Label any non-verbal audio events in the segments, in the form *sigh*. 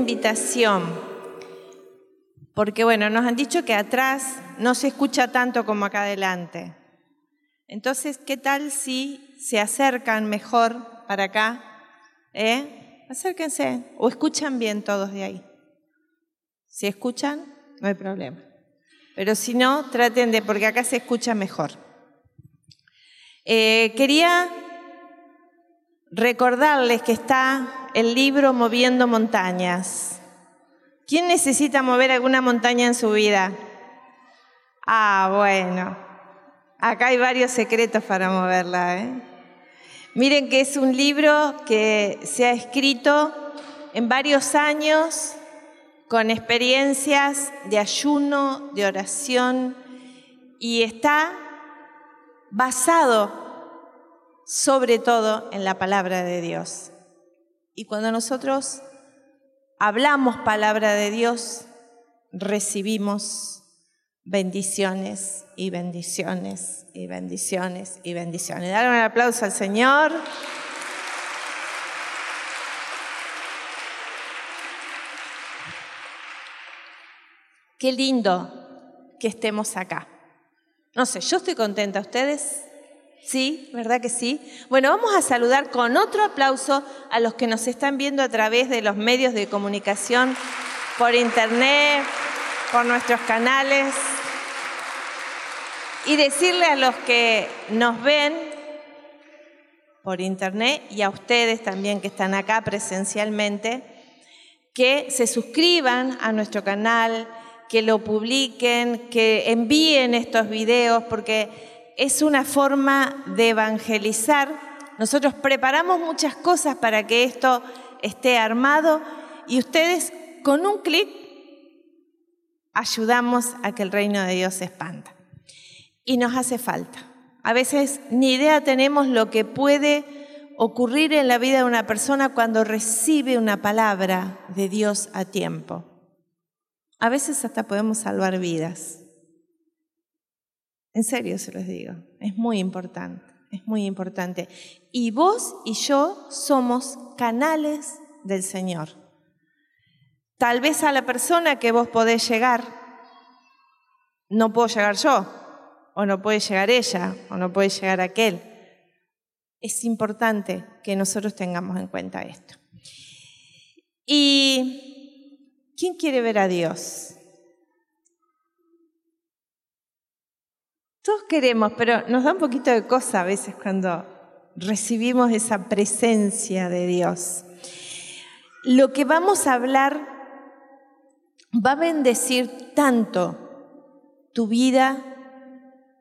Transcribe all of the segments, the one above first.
invitación, porque bueno, nos han dicho que atrás no se escucha tanto como acá adelante. Entonces, ¿qué tal si se acercan mejor para acá? ¿Eh? Acérquense o escuchan bien todos de ahí. Si escuchan, no hay problema. Pero si no, traten de, porque acá se escucha mejor. Eh, quería recordarles que está el libro Moviendo Montañas. ¿Quién necesita mover alguna montaña en su vida? Ah, bueno. Acá hay varios secretos para moverla. ¿eh? Miren que es un libro que se ha escrito en varios años con experiencias de ayuno, de oración, y está basado sobre todo en la palabra de Dios. Y cuando nosotros hablamos palabra de Dios, recibimos bendiciones y bendiciones y bendiciones y bendiciones. Dale un aplauso al Señor. Qué lindo que estemos acá. No sé, yo estoy contenta. ¿Ustedes? Sí, ¿verdad que sí? Bueno, vamos a saludar con otro aplauso a los que nos están viendo a través de los medios de comunicación, por internet, por nuestros canales. Y decirle a los que nos ven por internet y a ustedes también que están acá presencialmente, que se suscriban a nuestro canal, que lo publiquen, que envíen estos videos, porque es una forma de evangelizar. Nosotros preparamos muchas cosas para que esto esté armado y ustedes con un clic ayudamos a que el reino de Dios se expanda. Y nos hace falta. A veces ni idea tenemos lo que puede ocurrir en la vida de una persona cuando recibe una palabra de Dios a tiempo. A veces hasta podemos salvar vidas. En serio se los digo, es muy importante, es muy importante. Y vos y yo somos canales del Señor. Tal vez a la persona que vos podés llegar, no puedo llegar yo, o no puede llegar ella, o no puede llegar aquel. Es importante que nosotros tengamos en cuenta esto. ¿Y quién quiere ver a Dios? Todos queremos, pero nos da un poquito de cosa a veces cuando recibimos esa presencia de Dios. Lo que vamos a hablar va a bendecir tanto tu vida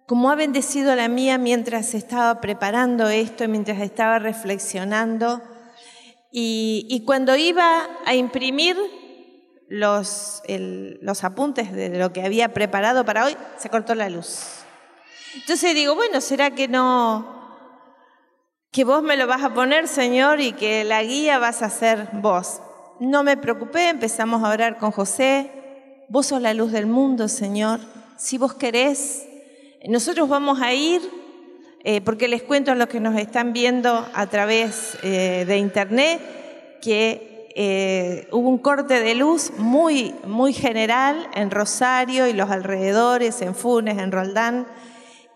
como ha bendecido la mía mientras estaba preparando esto, mientras estaba reflexionando. Y, cuando iba a imprimir los, los apuntes de lo que había preparado para hoy, se cortó la luz. Entonces digo, bueno, ¿será que no, que vos me lo vas a poner, Señor, y que la guía vas a ser vos? No me preocupé, empezamos a orar con José. Vos sos la luz del mundo, Señor. Si vos querés, nosotros vamos a ir, eh, porque les cuento a los que nos están viendo a través eh, de internet que eh, hubo un corte de luz muy, muy general en Rosario y los alrededores, en Funes, en Roldán.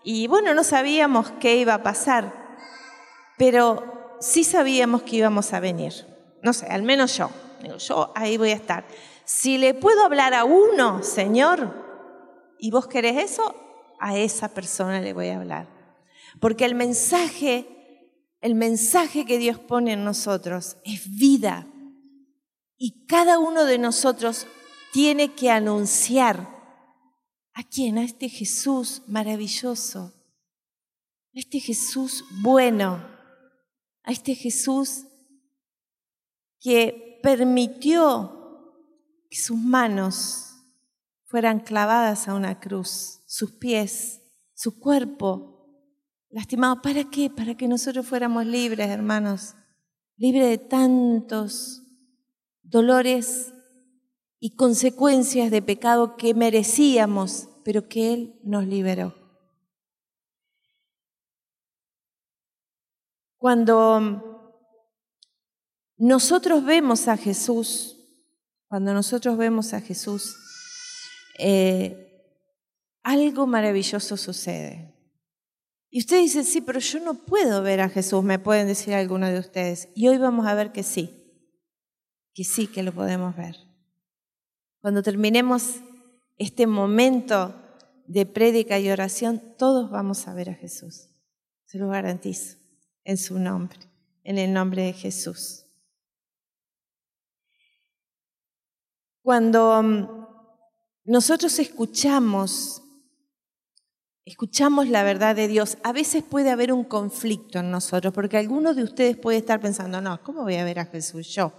Y bueno, no sabíamos qué iba a pasar, pero sí sabíamos que íbamos a venir. No sé, al menos yo. yo ahí voy a estar. Si le puedo hablar a uno, Señor, y vos querés eso, a esa persona le voy a hablar. Porque el mensaje, el mensaje que Dios pone en nosotros es vida. Y cada uno de nosotros tiene que anunciar ¿A quién? A este Jesús maravilloso, a este Jesús bueno, a este Jesús que permitió que sus manos fueran clavadas a una cruz, sus pies, su cuerpo lastimado. ¿Para qué? Para que nosotros fuéramos libres, hermanos, libres de tantos dolores y consecuencias de pecado que merecíamos, pero que Él nos liberó. Cuando nosotros vemos a Jesús, cuando nosotros vemos a Jesús, eh, algo maravilloso sucede. Y usted dice, sí, pero yo no puedo ver a Jesús, me pueden decir algunos de ustedes. Y hoy vamos a ver que sí, que sí que lo podemos ver. Cuando terminemos este momento de prédica y oración, todos vamos a ver a Jesús. Se lo garantizo, en su nombre, en el nombre de Jesús. Cuando mm, nosotros escuchamos escuchamos la verdad de Dios, a veces puede haber un conflicto en nosotros, porque algunos de ustedes puede estar pensando, no, ¿cómo voy a ver a Jesús yo?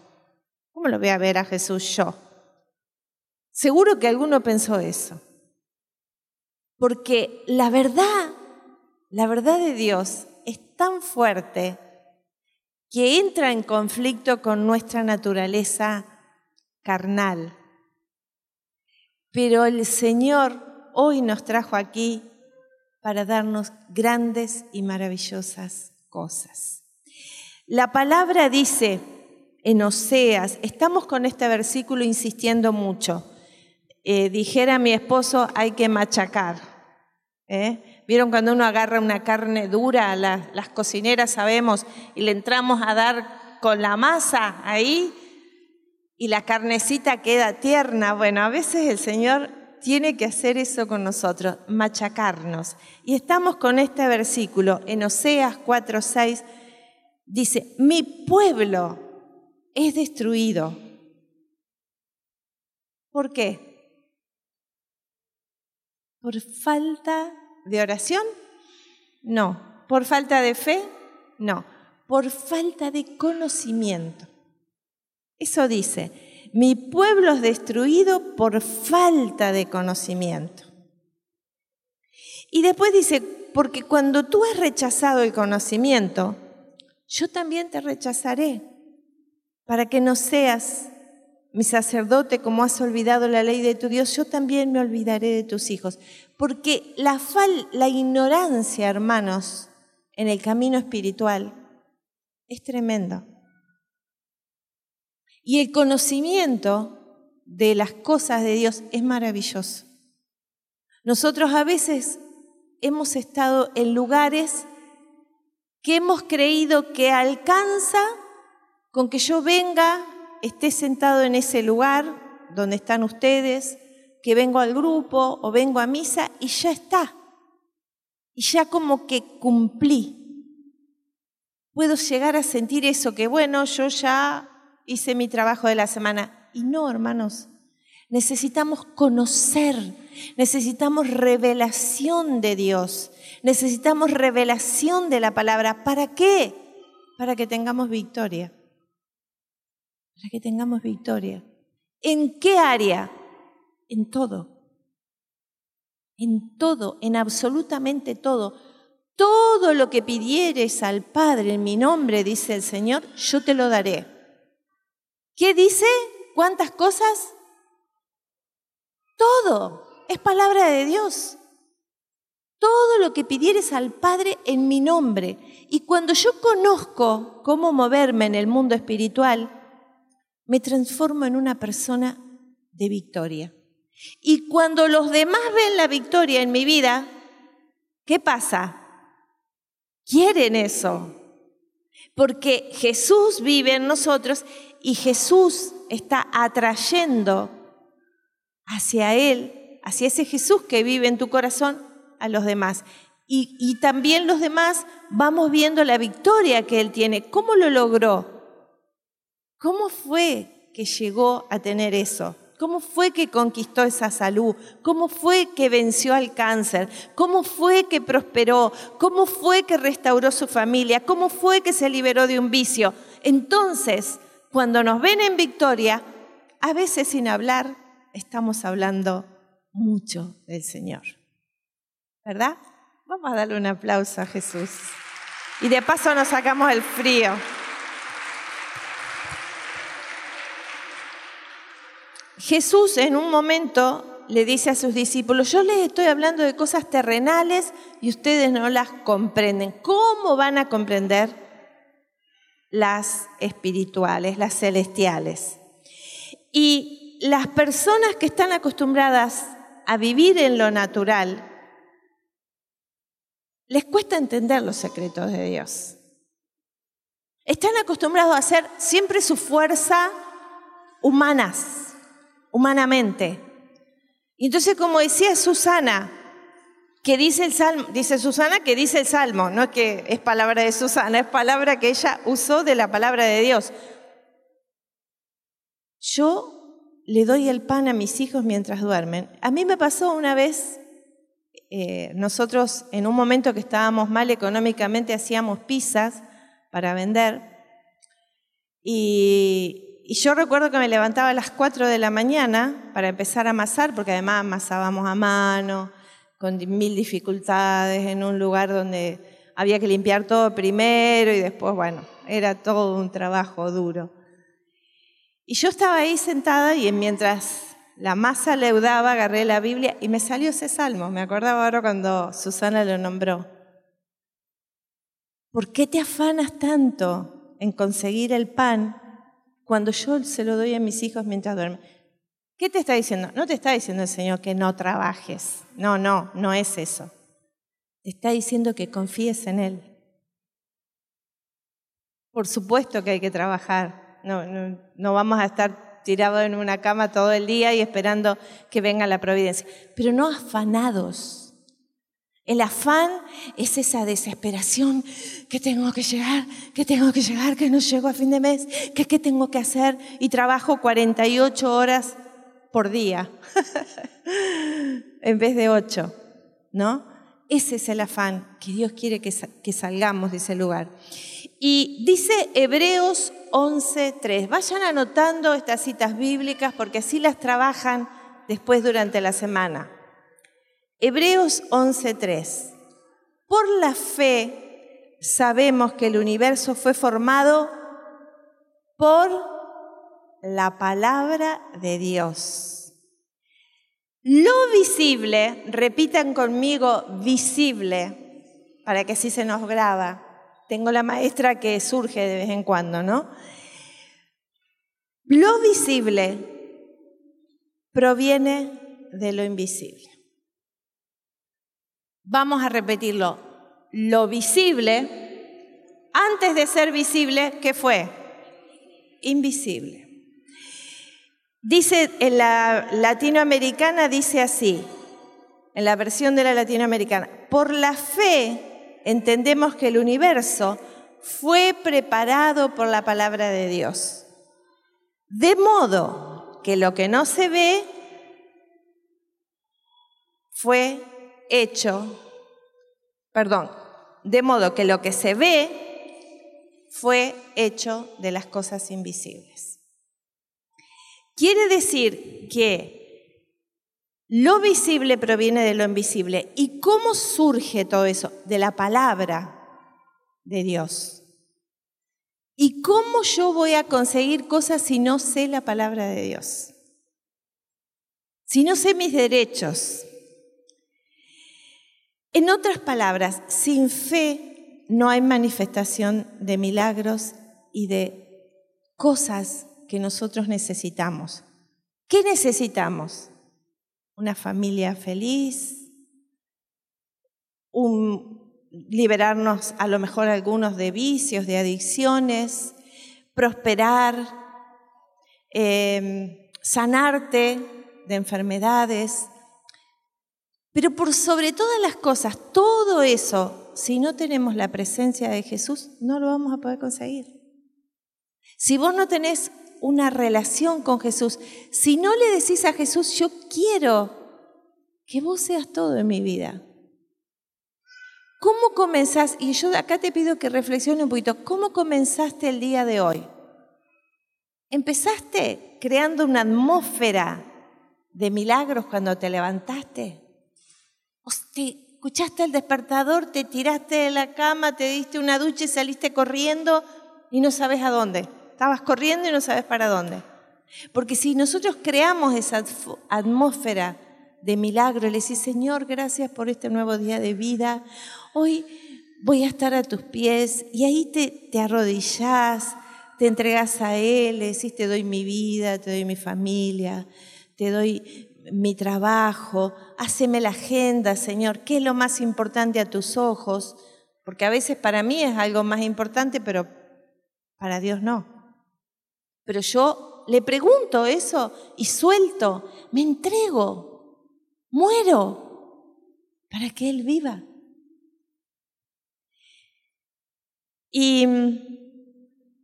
¿Cómo lo voy a ver a Jesús yo? Seguro que alguno pensó eso. Porque la verdad, la verdad de Dios es tan fuerte que entra en conflicto con nuestra naturaleza carnal. Pero el Señor hoy nos trajo aquí para darnos grandes y maravillosas cosas. La palabra dice en Oseas, estamos con este versículo insistiendo mucho. Eh, dijera mi esposo, hay que machacar. ¿eh? ¿Vieron cuando uno agarra una carne dura? las cocineras sabemos, y le entramos a dar con la masa ahí y la carnecita queda tierna. Bueno, a veces el Señor tiene que hacer eso con nosotros, machacarnos. Y estamos con este versículo en Oseas 4:6, dice, mi pueblo es destruido. ¿Por qué? ¿Por falta de oración? No. ¿Por falta de fe? No. Por falta de conocimiento. Eso dice, mi pueblo es destruido por falta de conocimiento. Y después dice, porque cuando tú has rechazado el conocimiento, yo también te rechazaré, para que no seas mi sacerdote como has olvidado la ley de tu Dios, yo también me olvidaré de tus hijos. Porque la, la ignorancia, hermanos, en el camino espiritual es tremendo. Y el conocimiento de las cosas de Dios es maravilloso. Nosotros a veces hemos estado en lugares que hemos creído que alcanza con que yo venga, esté sentado en ese lugar donde están ustedes, que vengo al grupo o vengo a misa y ya está. Y ya como que cumplí. Puedo llegar a sentir eso, que bueno, yo ya hice mi trabajo de la semana. Y no, hermanos, necesitamos conocer, necesitamos revelación de Dios, necesitamos revelación de la palabra. ¿Para qué? Para que tengamos victoria. Para que tengamos victoria. ¿En qué área? En todo. En todo, en absolutamente todo. Todo lo que pidieres al Padre en mi nombre, dice el Señor, yo te lo daré. ¿Qué dice? ¿Cuántas cosas? Todo. Es palabra de Dios. Todo lo que pidieres al Padre en mi nombre. Y cuando yo conozco cómo moverme en el mundo espiritual, me transformo en una persona de victoria. Y cuando los demás ven la victoria en mi vida, ¿qué pasa? Quieren eso. Porque Jesús vive en nosotros y Jesús está atrayendo hacia Él, hacia ese Jesús que vive en tu corazón, a los demás. Y, también los demás vamos viendo la victoria que Él tiene. ¿Cómo lo logró? ¿Cómo fue que llegó a tener eso? ¿Cómo fue que conquistó esa salud? ¿Cómo fue que venció al cáncer? ¿Cómo fue que prosperó? ¿Cómo fue que restauró su familia? ¿Cómo fue que se liberó de un vicio? Entonces, cuando nos ven en victoria, a veces sin hablar, estamos hablando mucho del Señor. ¿Verdad? Vamos a darle un aplauso a Jesús. Y de paso nos sacamos el frío. Jesús en un momento le dice a sus discípulos, yo les estoy hablando de cosas terrenales y ustedes no las comprenden. ¿Cómo van a comprender las espirituales, las celestiales. Y las personas que están acostumbradas a vivir en lo natural, les cuesta entender los secretos de Dios. Están acostumbrados a hacer siempre su fuerza humanas, humanamente. Y entonces, como decía Susana, que dice el salmo, dice Susana que dice el salmo, no es que es palabra de Susana, es palabra que ella usó de la palabra de Dios. Yo le doy el pan a mis hijos mientras duermen. A mí me pasó una vez, eh, nosotros en un momento que estábamos mal económicamente hacíamos pizzas para vender y, y yo recuerdo que me levantaba a las 4 de la mañana para empezar a amasar, porque además amasábamos a mano, con mil dificultades, en un lugar donde había que limpiar todo primero y después, bueno, era todo un trabajo duro. Y yo estaba ahí sentada y mientras la masa leudaba, agarré la Biblia y me salió ese salmo. Me acordaba ahora cuando Susana lo nombró. ¿Por qué te afanas tanto en conseguir el pan cuando yo se lo doy a mis hijos mientras duermen? ¿Qué te está diciendo? No te está diciendo el Señor que no trabajes. No, no, no es eso. Te está diciendo que confíes en Él. Por supuesto que hay que trabajar. No, no, no vamos a estar tirados en una cama todo el día y esperando que venga la providencia. Pero no afanados. El afán es esa desesperación que tengo que llegar, que tengo que llegar, que no llego a fin de mes, que qué tengo que hacer y trabajo 48 horas por día *laughs* en vez de ocho, ¿no? Ese es el afán que Dios quiere que, que salgamos de ese lugar. Y dice Hebreos 11.3, vayan anotando estas citas bíblicas porque así las trabajan después durante la semana. Hebreos 11.3, por la fe sabemos que el universo fue formado por la palabra de Dios. Lo visible, repitan conmigo, visible, para que así se nos graba. Tengo la maestra que surge de vez en cuando, ¿no? Lo visible proviene de lo invisible. Vamos a repetirlo. Lo visible, antes de ser visible, ¿qué fue? Invisible. Dice en la latinoamericana, dice así, en la versión de la latinoamericana, por la fe entendemos que el universo fue preparado por la palabra de Dios. De modo que lo que no se ve fue hecho, perdón, de modo que lo que se ve fue hecho de las cosas invisibles. Quiere decir que lo visible proviene de lo invisible. ¿Y cómo surge todo eso? De la palabra de Dios. ¿Y cómo yo voy a conseguir cosas si no sé la palabra de Dios? Si no sé mis derechos. En otras palabras, sin fe no hay manifestación de milagros y de cosas que nosotros necesitamos. ¿Qué necesitamos? Una familia feliz, liberarnos a lo mejor algunos de vicios, de adicciones, prosperar, em, sanarte de enfermedades. Pero por sobre todas las cosas, todo eso, si no tenemos la presencia de Jesús, no lo vamos a poder conseguir. Si vos no tenés una relación con Jesús. Si no le decís a Jesús, yo quiero que vos seas todo en mi vida. ¿Cómo comenzás? Y yo acá te pido que reflexione un poquito. ¿Cómo comenzaste el día de hoy? ¿Empezaste creando una atmósfera de milagros cuando te levantaste? ¿O te escuchaste el despertador, te tiraste de la cama, te diste una ducha y saliste corriendo y no sabes a dónde? Estabas corriendo y no sabes para dónde. Porque si nosotros creamos esa atmósfera de milagro, le decís, Señor, gracias por este nuevo día de vida. Hoy voy a estar a tus pies y ahí te, te arrodillás, te entregas a Él, le decís, te doy mi vida, te doy mi familia, te doy mi trabajo, háceme la agenda, Señor, ¿qué es lo más importante a tus ojos? Porque a veces para mí es algo más importante, pero para Dios no. Pero yo le pregunto eso y suelto, me entrego, muero para que Él viva. Y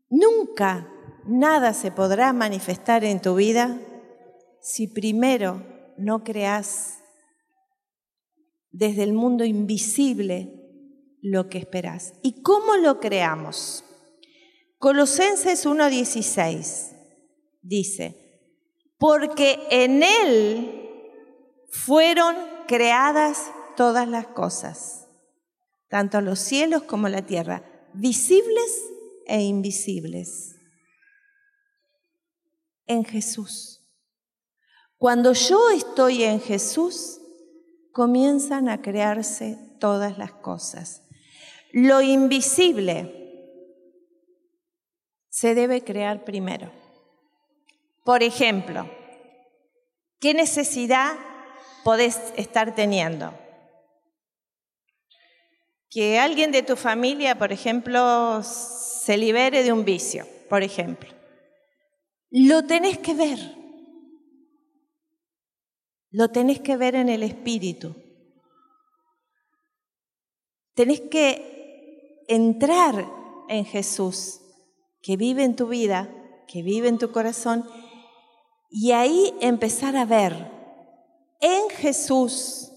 nunca nada se podrá manifestar en tu vida si primero no creas desde el mundo invisible lo que esperás. ¿Y cómo lo creamos? Colosenses 1.16 dice, porque en Él fueron creadas todas las cosas, tanto los cielos como la tierra, visibles e invisibles, en Jesús. Cuando yo estoy en Jesús, comienzan a crearse todas las cosas. Lo invisible se debe crear primero. Por ejemplo, ¿qué necesidad podés estar teniendo? Que alguien de tu familia, por ejemplo, se libere de un vicio, por ejemplo. Lo tenés que ver. Lo tenés que ver en el espíritu. Tenés que entrar en Jesús que vive en tu vida, que vive en tu corazón, y ahí empezar a ver en Jesús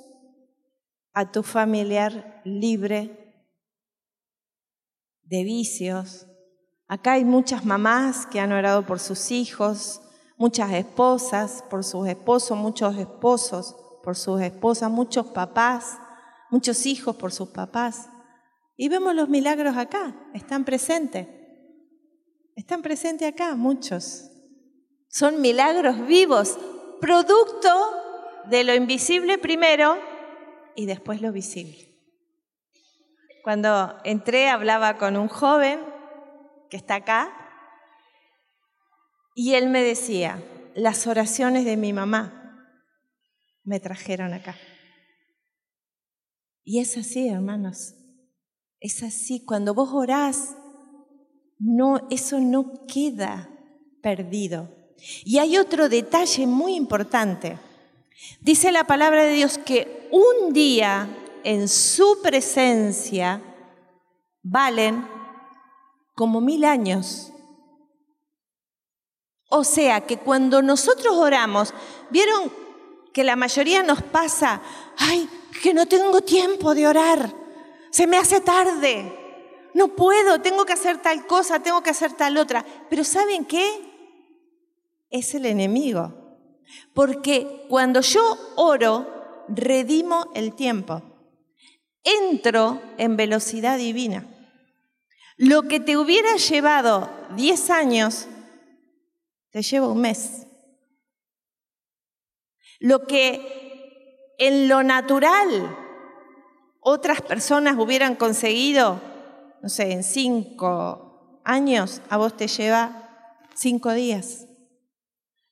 a tu familiar libre de vicios. Acá hay muchas mamás que han orado por sus hijos, muchas esposas por sus esposos, muchos esposos por sus esposas, muchos papás, muchos hijos por sus papás. Y vemos los milagros acá, están presentes. Están presentes acá muchos. Son milagros vivos, producto de lo invisible primero y después lo visible. Cuando entré hablaba con un joven que está acá y él me decía, las oraciones de mi mamá me trajeron acá. Y es así, hermanos. Es así. Cuando vos orás, no, eso no queda perdido. Y hay otro detalle muy importante. Dice la palabra de Dios que un día en su presencia valen como mil años. O sea que cuando nosotros oramos, vieron que la mayoría nos pasa, ay, que no tengo tiempo de orar, se me hace tarde, no puedo, tengo que hacer tal cosa, tengo que hacer tal otra. Pero ¿saben qué? Es el enemigo. Porque cuando yo oro, redimo el tiempo. Entro en velocidad divina. Lo que te hubiera llevado 10 años, te lleva un mes. Lo que en lo natural otras personas hubieran conseguido no sé, en cinco años, a vos te lleva cinco días.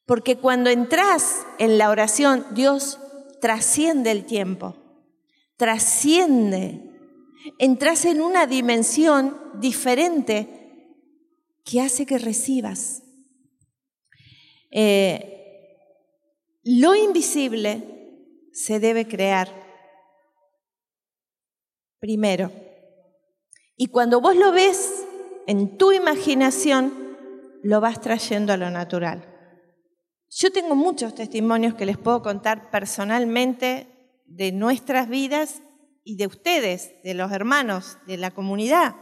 Porque cuando entras en la oración, Dios trasciende el tiempo, trasciende. Entras en una dimensión diferente que hace que recibas. Eh, lo invisible se debe crear primero. Y cuando vos lo ves en tu imaginación, lo vas trayendo a lo natural. Yo tengo muchos testimonios que les puedo contar personalmente de nuestras vidas y de ustedes, de los hermanos, de la comunidad.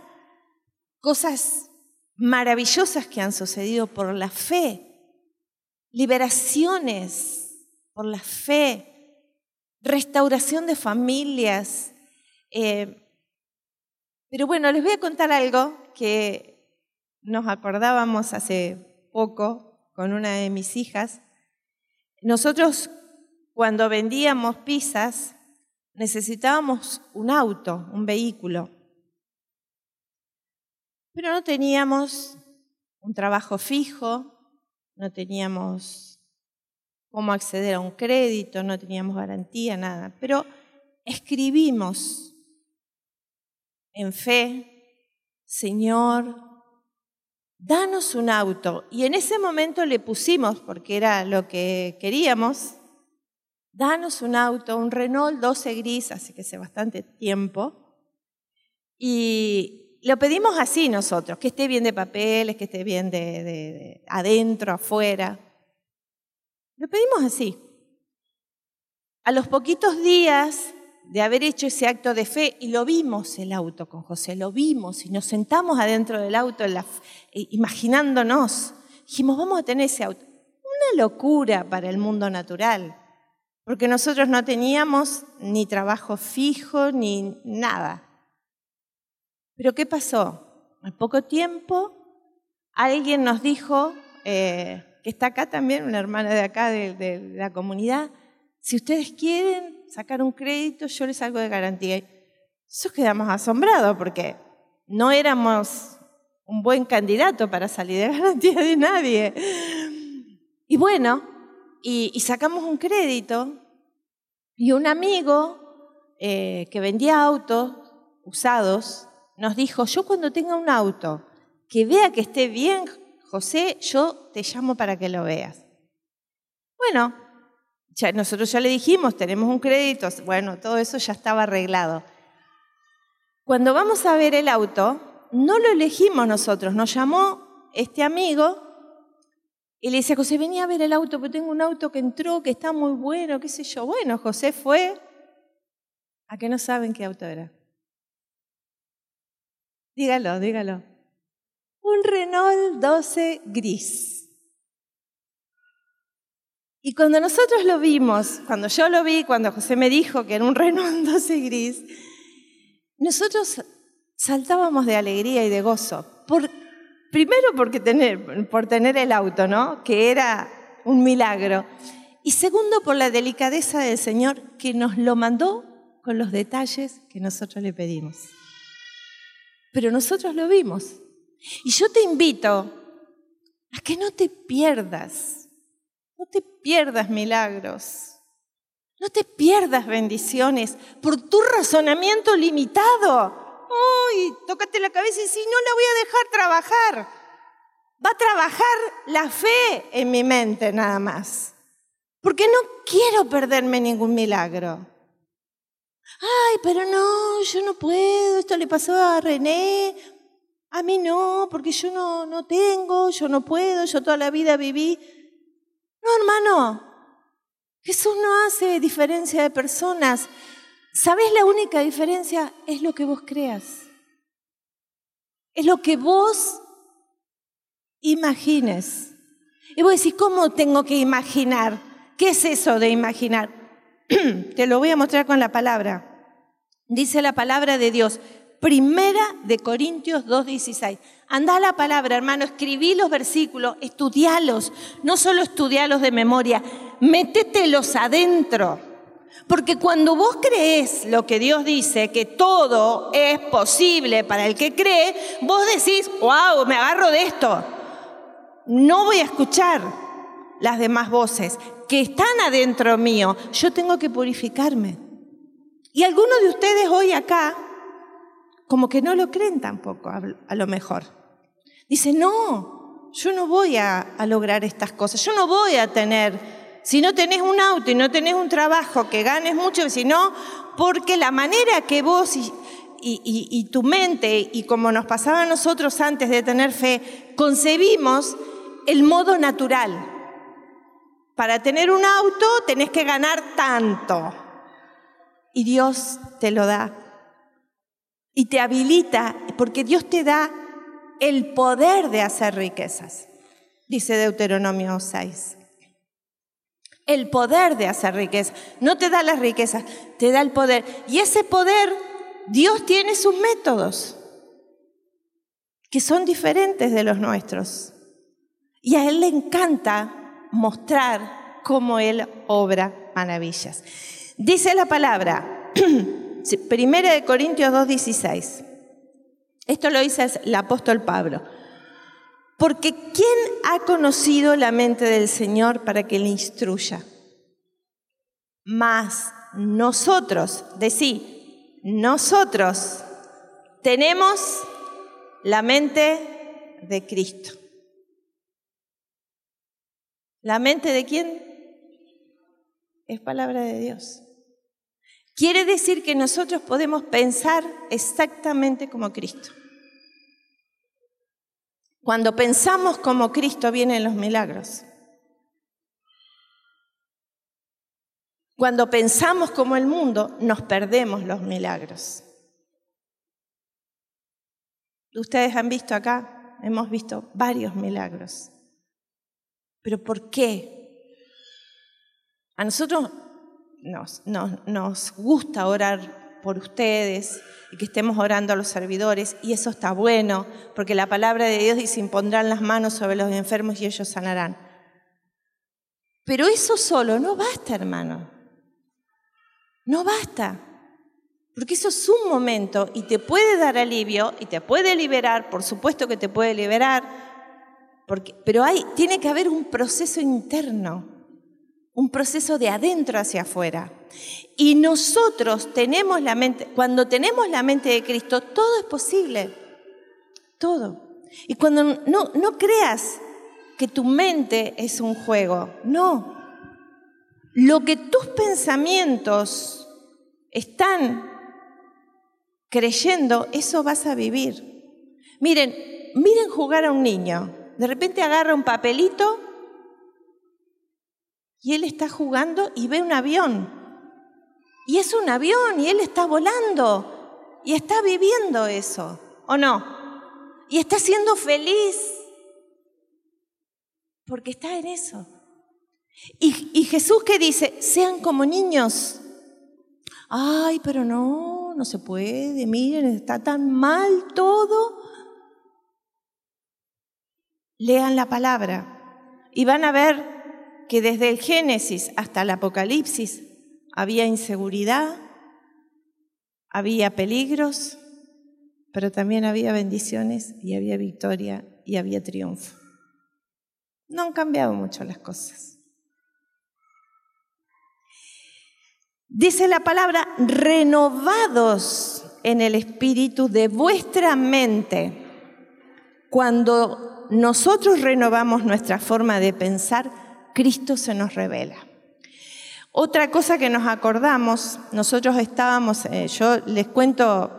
Cosas maravillosas que han sucedido por la fe, liberaciones por la fe, restauración de familias, eh, pero bueno, les voy a contar algo que nos acordábamos hace poco con una de mis hijas. Nosotros cuando vendíamos pizzas necesitábamos un auto, un vehículo. pero no teníamos un trabajo fijo, no teníamos cómo acceder a un crédito, no teníamos garantía, nada. Pero escribimos en fe, Señor, danos un auto. Y en ese momento le pusimos, porque era lo que queríamos, danos un auto, un Renault 12 gris, así que hace bastante tiempo. Y lo pedimos así nosotros, que esté bien de papeles, que esté bien de, adentro, afuera. Lo pedimos así. A los poquitos días de haber hecho ese acto de fe y lo vimos el auto con José, lo vimos y nos sentamos adentro del auto eh, imaginándonos, dijimos, vamos a tener ese auto. Una locura para el mundo natural, porque nosotros no teníamos ni trabajo fijo ni nada. Pero ¿qué pasó? Al poco tiempo, alguien nos dijo, eh, que está acá también, una hermana de acá de, la comunidad, si ustedes quieren sacar un crédito, yo les hago de garantía. Nosotros quedamos asombrados porque no éramos un buen candidato para salir de garantía de nadie. Y bueno, y, sacamos un crédito y un amigo eh, que vendía autos usados nos dijo, yo cuando tenga un auto que vea que esté bien, José, yo te llamo para que lo veas. Bueno, ya, nosotros ya le dijimos, tenemos un crédito, bueno, todo eso ya estaba arreglado. Cuando vamos a ver el auto, no lo elegimos nosotros, nos llamó este amigo y le dice, José, venía a ver el auto, porque tengo un auto que entró, que está muy bueno, qué sé yo. Bueno, José fue a que no saben qué auto era. Dígalo, dígalo. Un Renault 12 gris. Y cuando nosotros lo vimos, cuando yo lo vi, cuando José me dijo que era un Renault *laughs* 12 gris, nosotros saltábamos de alegría y de gozo. Primero porque por tener el auto, ¿no? Que era un milagro. Y segundo por la delicadeza del Señor que nos lo mandó con los detalles que nosotros le pedimos pero nosotros lo vimos. Y yo te invito a que no te pierdas, no te pierdas milagros, no te pierdas bendiciones por tu razonamiento limitado. Uy, tócate la cabeza y si no la voy a dejar trabajar. Va a trabajar la fe en mi mente nada más. Porque no quiero perderme ningún milagro. Ay, pero no, yo no puedo, esto le pasó a René, a mí no, porque yo no, no tengo, yo no puedo, yo toda la vida viví. No, hermano, Jesús no hace diferencia de personas. ¿Sabes la única diferencia? Es lo que vos creas. Es lo que vos imagines. Y vos decís, ¿cómo tengo que imaginar? ¿Qué es eso de imaginar? *clears throat* Te lo voy a mostrar con la palabra. Dice la palabra de Dios, primera de Corintios 2.16. Anda a la palabra, hermano, escribí los versículos, estudialos, no solo estudialos de memoria, métetelos adentro. Porque cuando vos crees lo que Dios dice, que todo es posible para el que cree, vos decís, wow, me agarro de esto. No voy a escuchar las demás voces que están adentro mío. Yo tengo que purificarme. Y algunos de ustedes hoy acá, como que no lo creen tampoco, a lo mejor. Dicen, no, yo no voy a, lograr estas cosas, yo no voy a tener, si no tenés un auto y no tenés un trabajo que ganes mucho, sino porque la manera que vos y, y tu mente, y como nos pasaba a nosotros antes de tener fe, concebimos el modo natural. Para tener un auto tenés que ganar tanto y Dios te lo da. Y te habilita, porque Dios te da el poder de hacer riquezas, dice Deuteronomio 6. El poder de hacer riquezas. No te da las riquezas, te da el poder. Y ese poder, Dios tiene sus métodos, que son diferentes de los nuestros. Y a Él le encanta mostrar cómo Él obra maravillas. Dice la palabra, *clears throat* Primera de Corintios 2.16. Esto lo dice el apóstol Pablo. Porque ¿quién ha conocido la mente del Señor para que le instruya? Más nosotros, decí, nosotros tenemos la mente de Cristo. ¿La mente de quién? Es palabra de Dios. Quiere decir que nosotros podemos pensar exactamente como Cristo. Cuando pensamos como Cristo vienen los milagros. Cuando pensamos como el mundo, nos perdemos los milagros. Ustedes han visto acá, hemos visto varios milagros. Pero ¿por qué? A nosotros nos, nos, gusta orar por ustedes y que estemos orando a los servidores, y eso está bueno, porque la palabra de Dios dice, impondrán las manos sobre los enfermos y ellos sanarán. Pero eso solo no basta, hermano. No basta. Porque eso es un momento y te puede dar alivio y te puede liberar, por supuesto que te puede liberar, pero tiene que haber un proceso interno un proceso de adentro hacia afuera. Y nosotros tenemos la mente, cuando tenemos la mente de Cristo, todo es posible. Todo. Y cuando no, no creas que tu mente es un juego, no. Lo que tus pensamientos están creyendo, eso vas a vivir. Miren, miren jugar a un niño. De repente agarra un papelito y él está jugando y ve un avión. Y es un avión y él está volando y está viviendo eso, ¿o no? Y está siendo feliz porque está en eso. Y, Jesús que dice, sean como niños. Ay, pero no, no se puede, miren, está tan mal todo. Lean la palabra y van a ver que desde el Génesis hasta el Apocalipsis había inseguridad, había peligros, pero también había bendiciones y había victoria y había triunfo. No han cambiado mucho las cosas. Dice la palabra, renovados en el espíritu de vuestra mente. Cuando nosotros renovamos nuestra forma de pensar, Cristo se nos revela. Otra cosa que nos acordamos, nosotros estábamos, eh, yo les cuento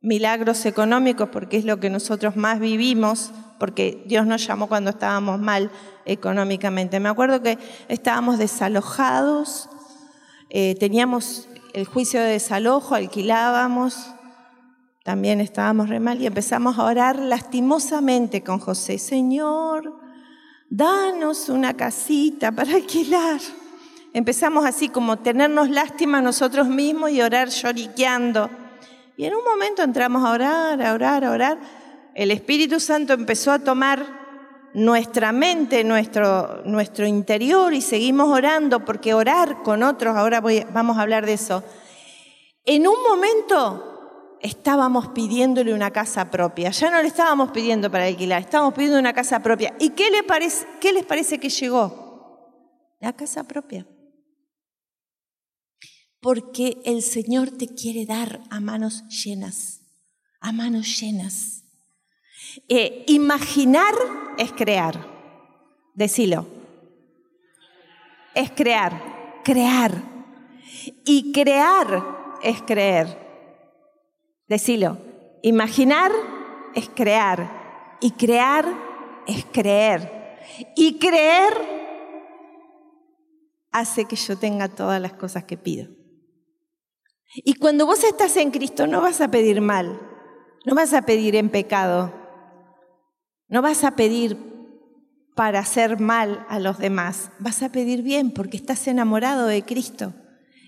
milagros económicos porque es lo que nosotros más vivimos, porque Dios nos llamó cuando estábamos mal económicamente. Me acuerdo que estábamos desalojados, eh, teníamos el juicio de desalojo, alquilábamos, también estábamos re mal y empezamos a orar lastimosamente con José, Señor, danos una casita para alquilar. Empezamos así como tenernos lástima nosotros mismos y orar lloriqueando. Y en un momento entramos a orar, a orar, a orar. El Espíritu Santo empezó a tomar nuestra mente, nuestro, nuestro interior y seguimos orando porque orar con otros, ahora vamos a hablar de eso. En un momento estábamos pidiéndole una casa propia. Ya no le estábamos pidiendo para alquilar, estábamos pidiendo una casa propia. ¿Y qué, parece, les parece que llegó? La casa propia. Porque el Señor te quiere dar a manos llenas, a manos llenas. Eh, imaginar es crear. Decilo. Es crear, crear. Y crear es creer. Decilo, imaginar es crear y crear es creer. Y creer hace que yo tenga todas las cosas que pido. Y cuando vos estás en Cristo no vas a pedir mal, no vas a pedir en pecado, no vas a pedir para hacer mal a los demás, vas a pedir bien porque estás enamorado de Cristo.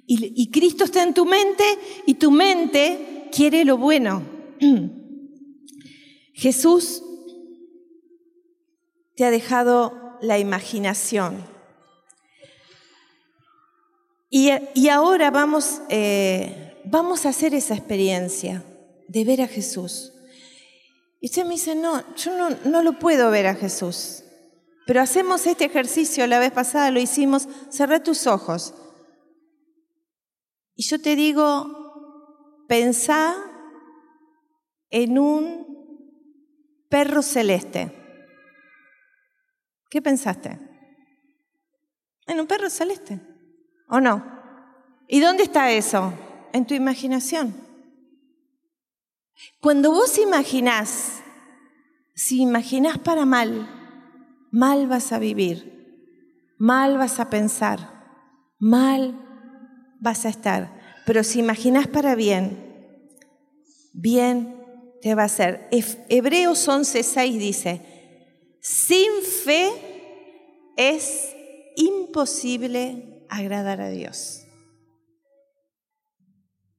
Y, y Cristo está en tu mente y tu mente quiere lo bueno. *clears throat* Jesús te ha dejado la imaginación. Y, ahora vamos, eh, vamos a hacer esa experiencia de ver a Jesús. Y usted me dice, no, yo no, no lo puedo ver a Jesús. Pero hacemos este ejercicio, la vez pasada lo hicimos, cerré tus ojos. Y yo te digo, pensá en un perro celeste. ¿Qué pensaste? En un perro celeste. ¿O no? ¿Y dónde está eso? En tu imaginación. Cuando vos imaginás, si imaginás para mal, mal vas a vivir, mal vas a pensar, mal vas a estar. Pero si imaginás para bien, bien te va a hacer. Hebreos 11:6 dice, sin fe es imposible agradar a Dios.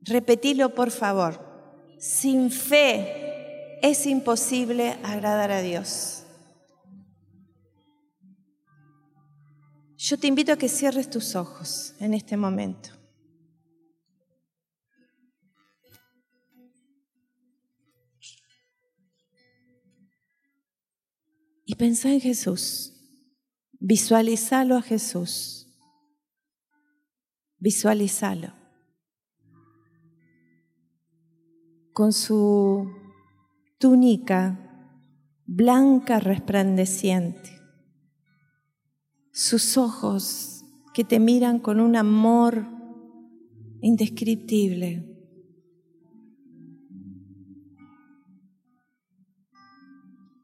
Repetilo por favor. Sin fe es imposible agradar a Dios. Yo te invito a que cierres tus ojos en este momento. Y pensá en Jesús. Visualizalo a Jesús. Visualizalo. Con su túnica blanca resplandeciente sus ojos que te miran con un amor indescriptible.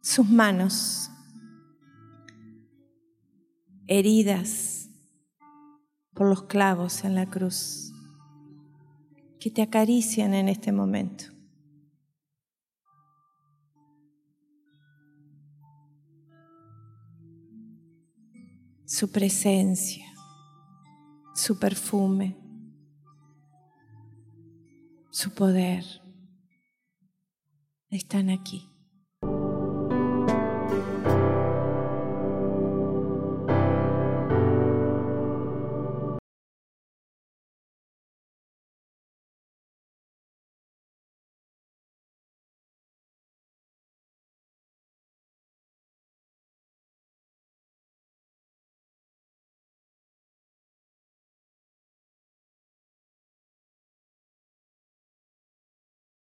Sus manos heridas por los clavos en la cruz, que te acarician en este momento. su presencia, su perfume, su poder están aquí.